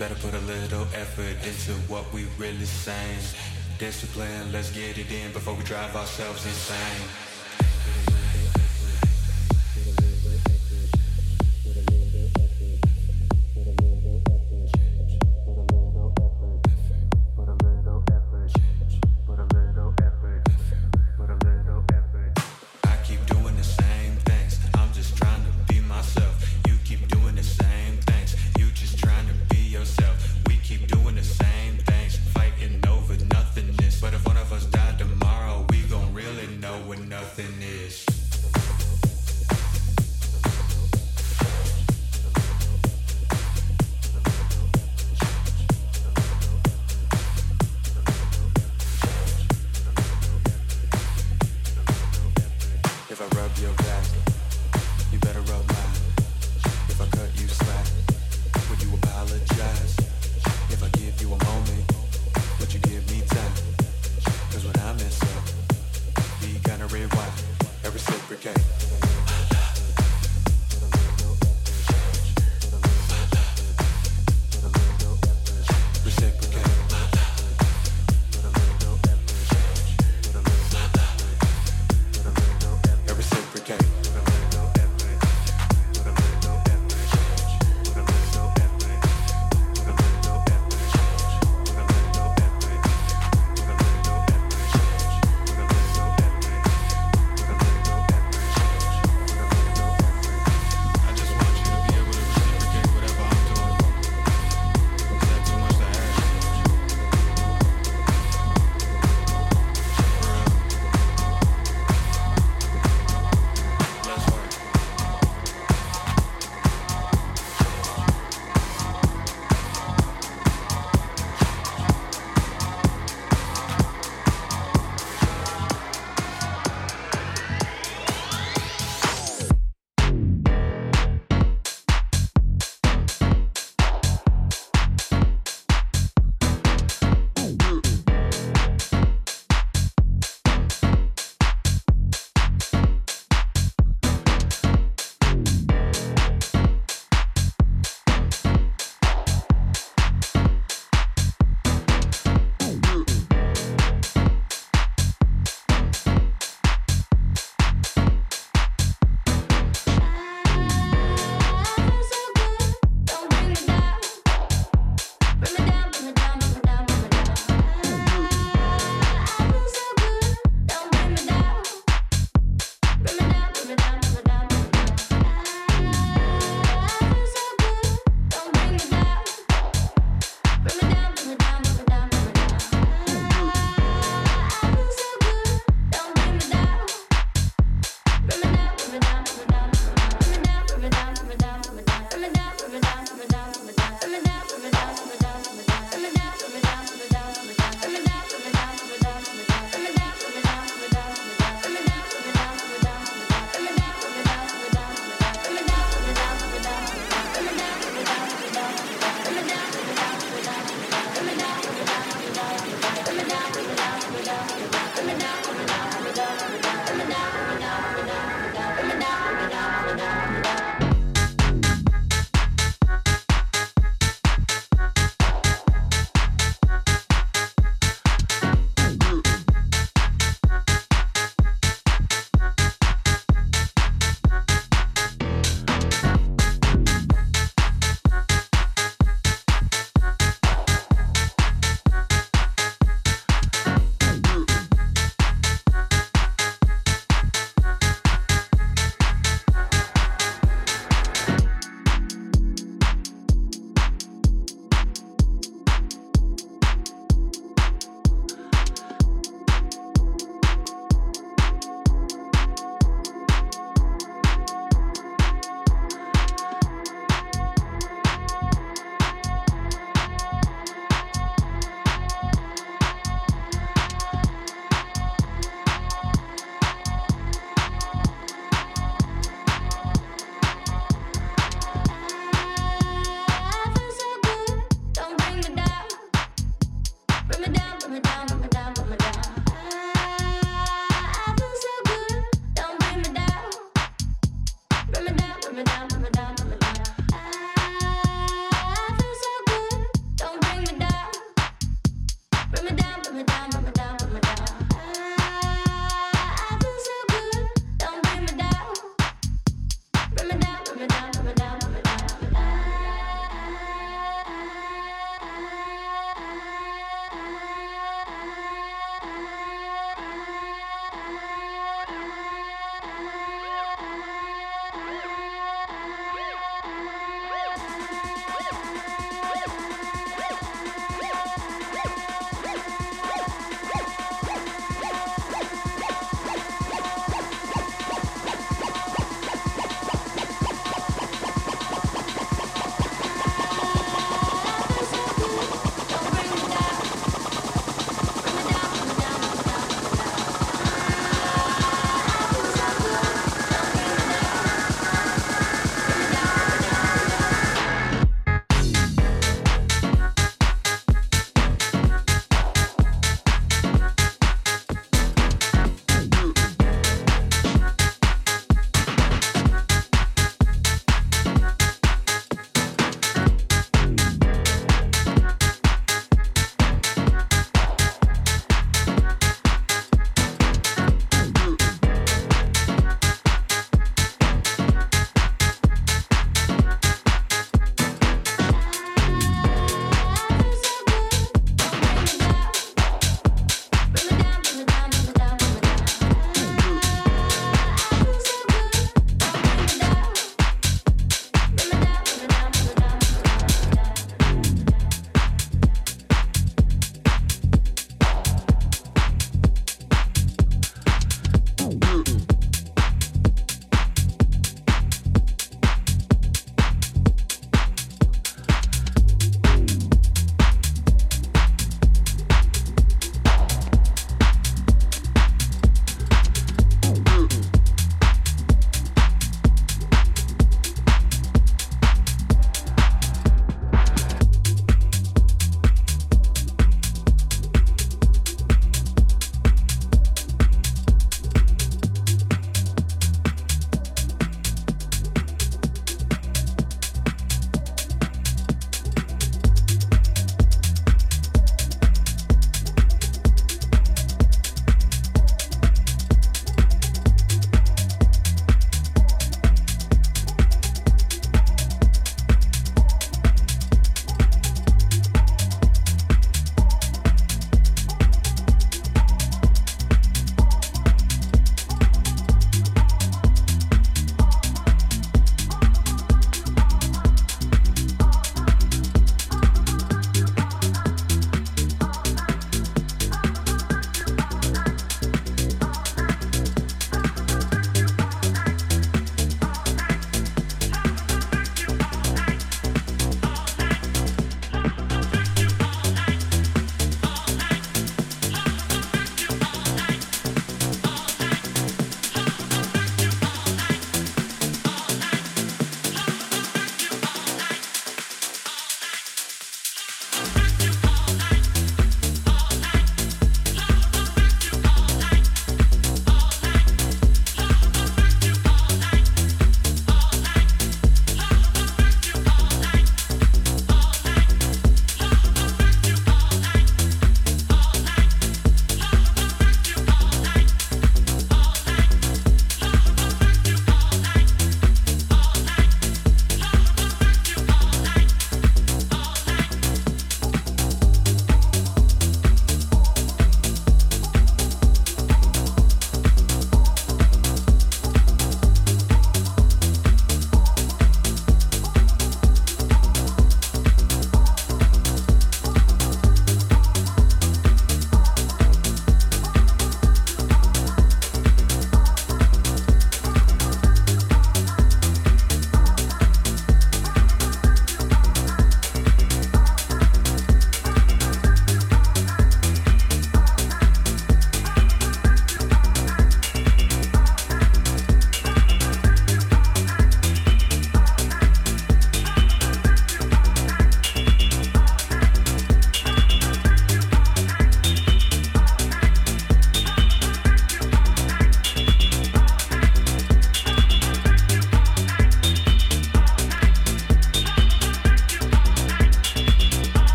Better put a little effort into what we really saying. Discipline, let's get it in before we drive ourselves insane.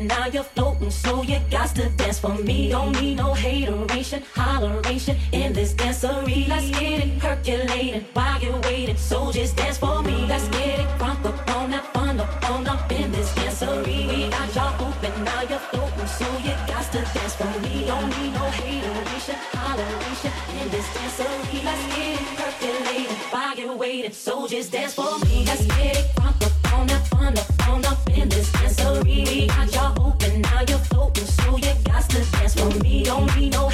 Y'all now you're floating, so you got to dance for me. Don't need no hateration, holleration in this dancery. Let's get it percolating while you're waiting, so just dance for me. Let's get it crunk up on that fun up on up in this dancery. We got y'all open, now you're floating, so you got to dance for me. Don't need no hateration, holleration in this dancery. Let's get it percolating while you're waiting, so just dance for me. Let's get it crunk up on that fun up on up We got y'all open, now you're floating, so you got to dance for me. Don't need no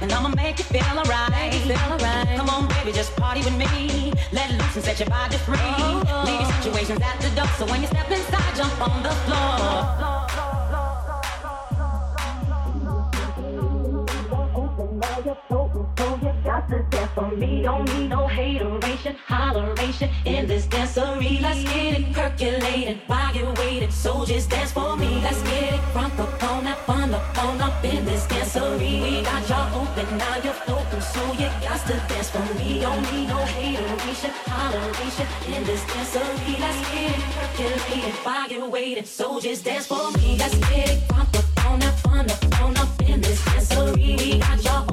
and I'ma make you feel alright. Feel alright. Come on, baby, just party with me. Let loose and set your body free. Oh. Leave your situations at the door, so when you step inside, jump on the floor. for me. Don't need no hateration, holleration in this dancery. Let's get it percolating while you're waiting. So just dance for me. Let's get it crunk up on that fun up on up in this dancery. We got y'all open, now you're floating. So you got to dance for me. Don't need no hateration, holleration in this dancery. Let's get it percolating while you're waiting. So just dance for me. Let's get it crunk up on that fun up on up in this dancery. We got y'all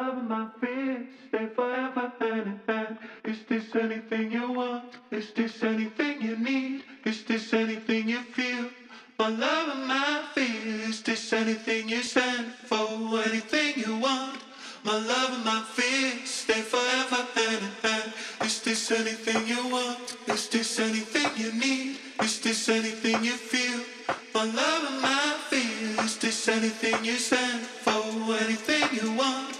love and my fear stay forever hand in hand. Is this anything you want? Is this anything you need? Is this anything you feel? My love and my fear. Is this anything you stand for? Anything you want? My love and my fear stay forever hand in hand. Is this anything you want? Is this anything you need? Is this anything you feel? My love and my fear. Is this anything you stand for? Anything you want?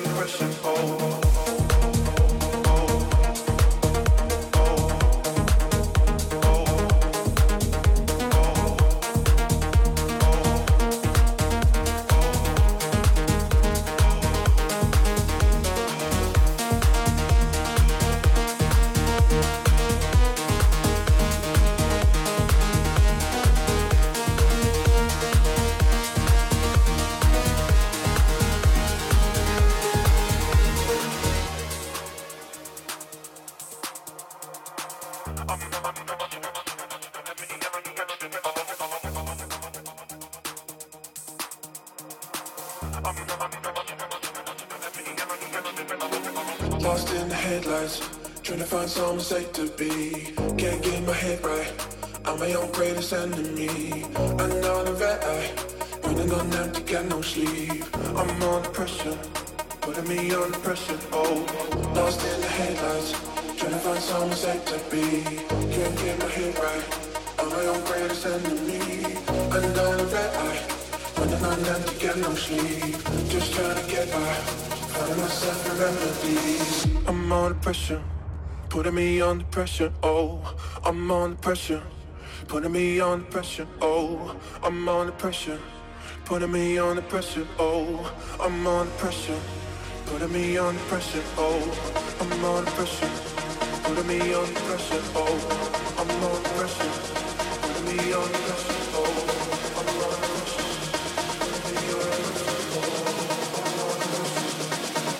me under safe to be. Can't get my head right. I'm my own greatest enemy. Another red eye. Running on empty, got no sleep. Just trying to get by. Finding myself in remedies. I'm under pressure. Putting me under pressure, oh, I'm under pressure. Putting me under pressure, oh, I'm under pressure. Putting me under pressure, oh, I'm under pressure. Putting me under oh, I'm under pressure. Under oh, I'm under me under pressure, under Oh, on.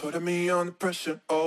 Putting me under pressure, oh.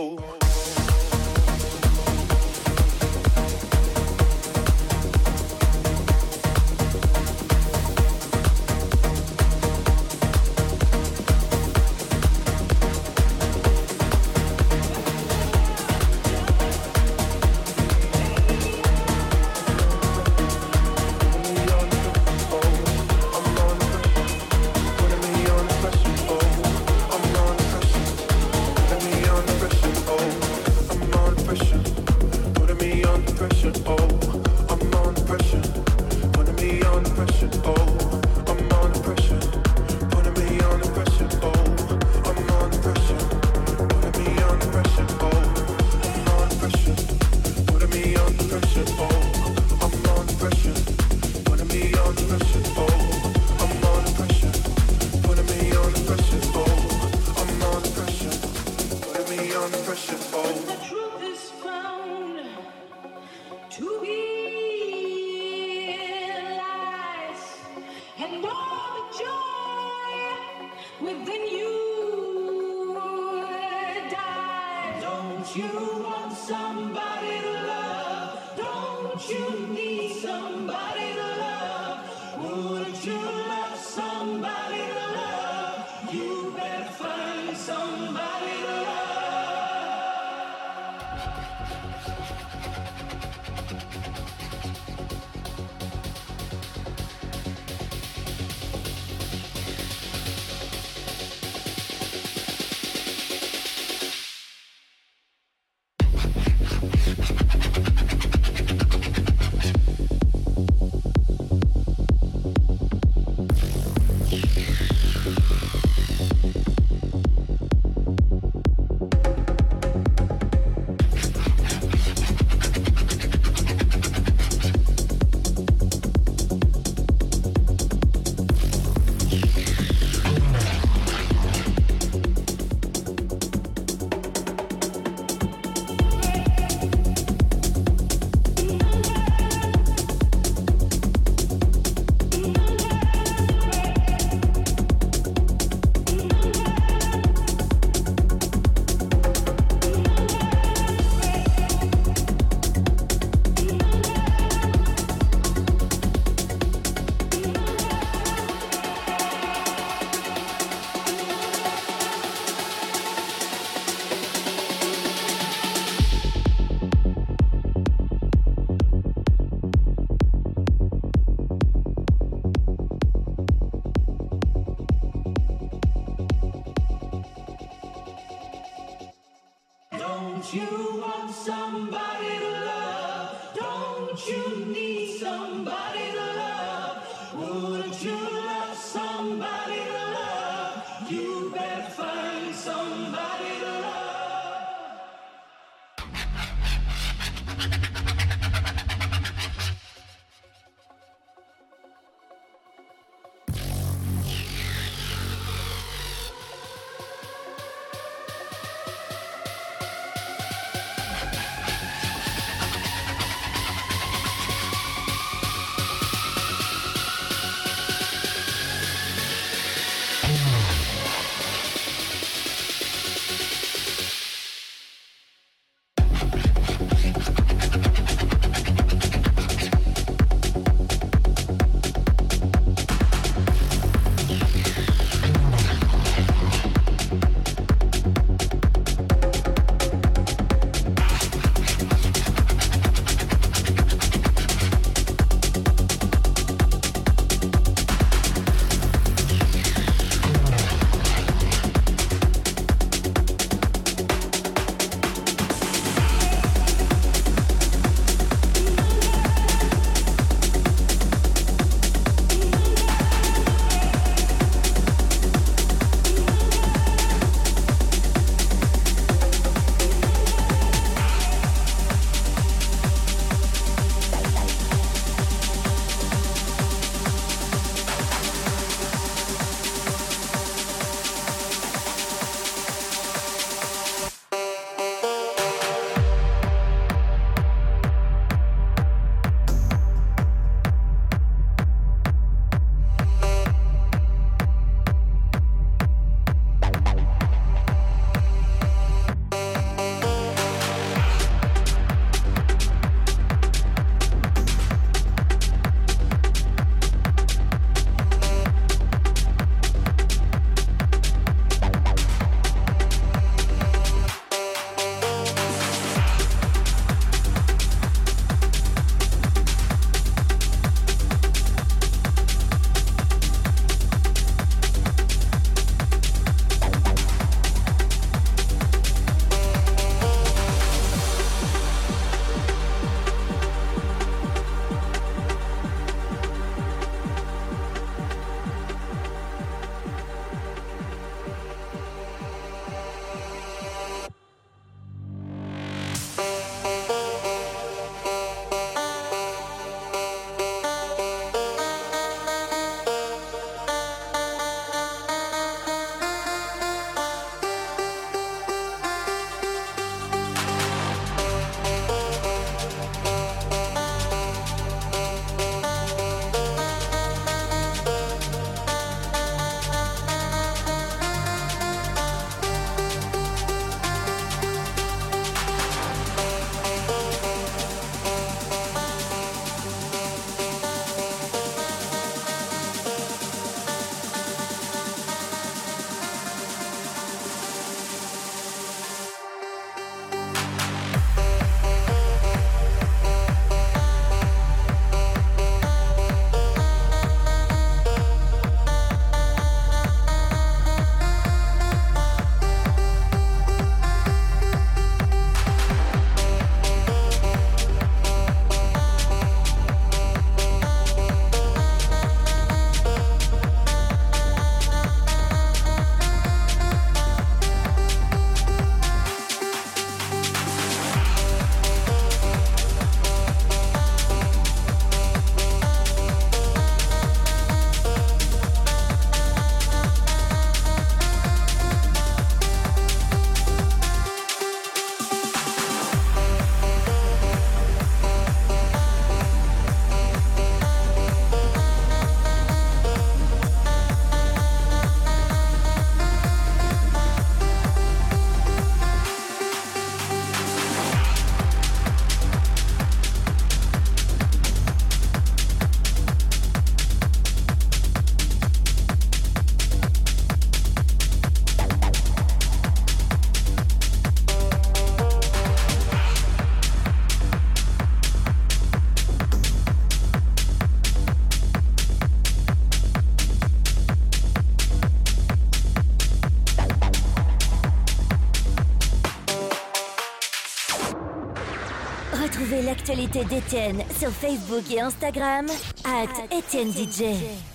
L'actualité d'Étienne sur Facebook et Instagram, at Étienne DJ.